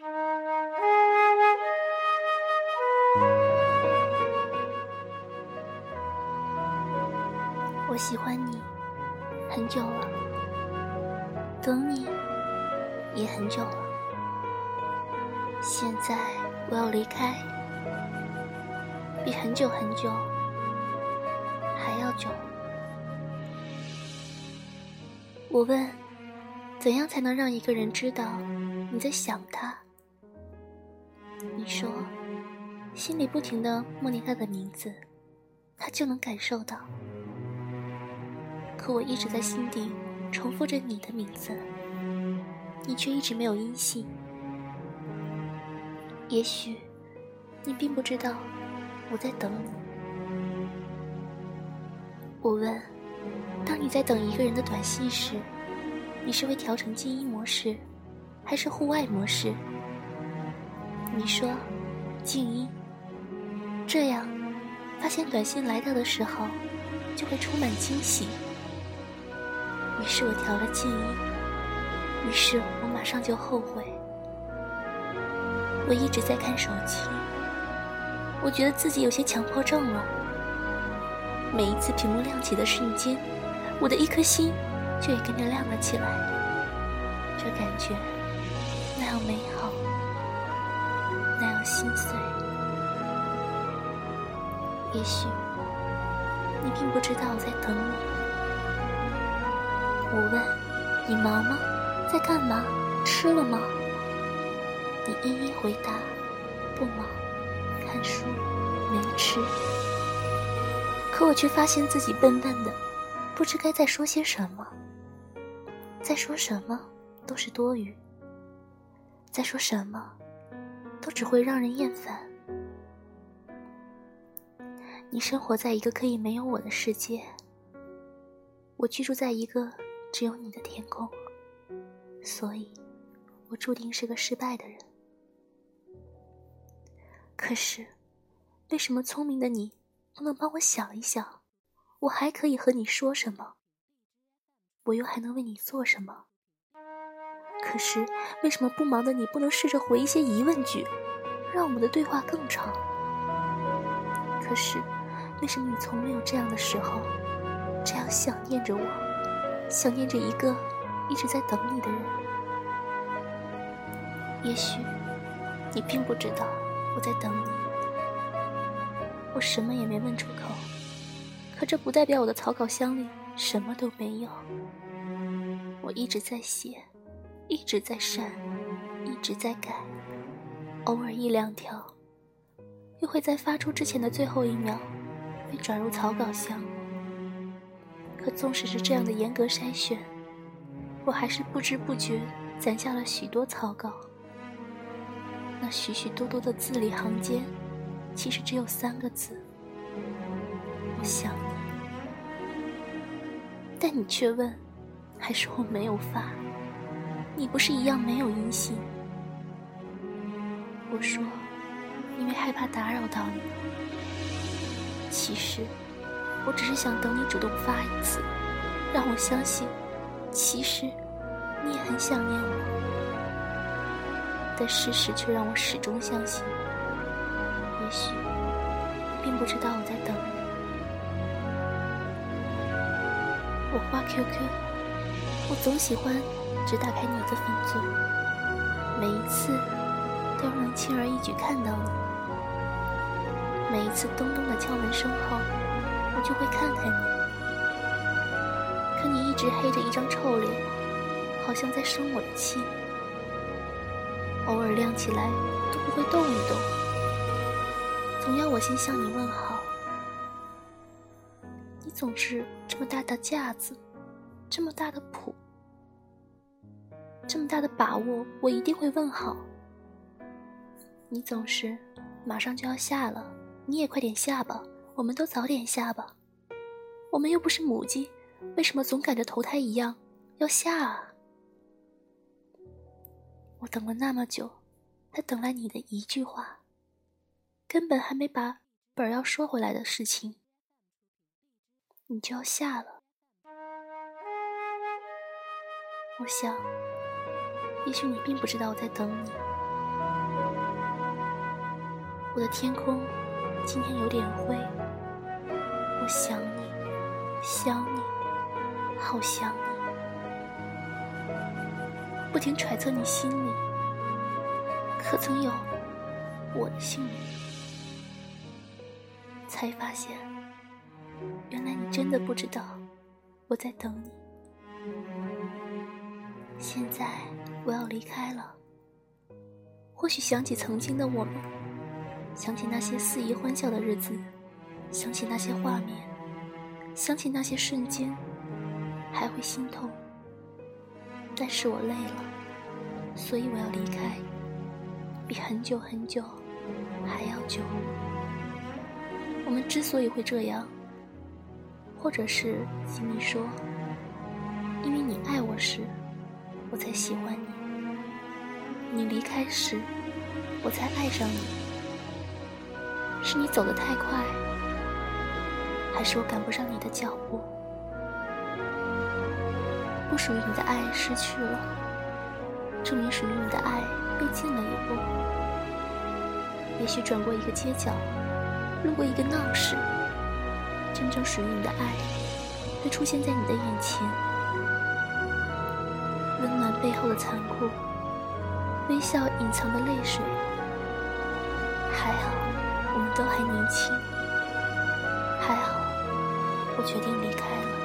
我喜欢你很久了，等你也很久了。现在我要离开，比很久很久还要久。我问：怎样才能让一个人知道你在想他？你说：心里不停的默念他的名字，他就能感受到。可我一直在心底重复着你的名字，你却一直没有音信。也许，你并不知道我在等你。我问：当你在等一个人的短信时，你是会调成静音模式，还是户外模式？你说：静音。这样，发现短信来到的时候，就会充满惊喜。于是我调了静音，于是我马上就后悔。我一直在看手机，我觉得自己有些强迫症了。每一次屏幕亮起的瞬间，我的一颗心就也跟着亮了起来。这感觉那样美好，那样心碎。也许你并不知道我在等你。我问你忙吗？在干嘛？吃了吗？你一一回答：“不忙，看书，没吃。”可我却发现自己笨笨的，不知该再说些什么。再说什么都是多余，再说什么都只会让人厌烦。你生活在一个可以没有我的世界，我居住在一个只有你的天空，所以，我注定是个失败的人。可是，为什么聪明的你不能帮我想一想，我还可以和你说什么？我又还能为你做什么？可是，为什么不忙的你不能试着回一些疑问句，让我们的对话更长？可是，为什么你从没有这样的时候，这样想念着我，想念着一个一直在等你的人？也许，你并不知道。我在等你，我什么也没问出口，可这不代表我的草稿箱里什么都没有。我一直在写，一直在删，一直在改，偶尔一两条，又会在发出之前的最后一秒被转入草稿箱。可纵使是这样的严格筛选，我还是不知不觉攒下了许多草稿。那许许多多的字里行间，其实只有三个字：“我想你。”但你却问，还是我没有发？你不是一样没有音信？我说，因为害怕打扰到你。其实，我只是想等你主动发一次，让我相信，其实你也很想念我。但事实却让我始终相信，也许并不知道我在等你。我挂 QQ，我总喜欢只打开你的分组，每一次都能轻而易举看到你。每一次咚咚的敲门声后，我就会看看你，可你一直黑着一张臭脸，好像在生我的气。偶尔亮起来都不会动一动，总要我先向你问好。你总是这么大的架子，这么大的谱，这么大的把握，我一定会问好。你总是马上就要下了，你也快点下吧，我们都早点下吧。我们又不是母鸡，为什么总赶着投胎一样要下啊？我等了那么久，才等来你的一句话，根本还没把本要说回来的事情，你就要下了。我想，也许你并不知道我在等你，我的天空今天有点灰，我想你，想你，好想你，不停揣测你心里，可曾有我的姓名？才发现，原来你真的不知道我在等你。现在我要离开了，或许想起曾经的我们，想起那些肆意欢笑的日子，想起那些画面，想起那些瞬间，还会心痛。但是我累了，所以我要离开，比很久很久还要久。我们之所以会这样，或者是吉米说，因为你爱我时。我才喜欢你，你离开时，我才爱上你。是你走得太快，还是我赶不上你的脚步？不属于你的爱失去了，证明属于你的爱又近了一步。也许转过一个街角，路过一个闹市，真正属于你的爱会出现在你的眼前。温暖背后的残酷，微笑隐藏的泪水。还好，我们都还年轻。还好，我决定离开了。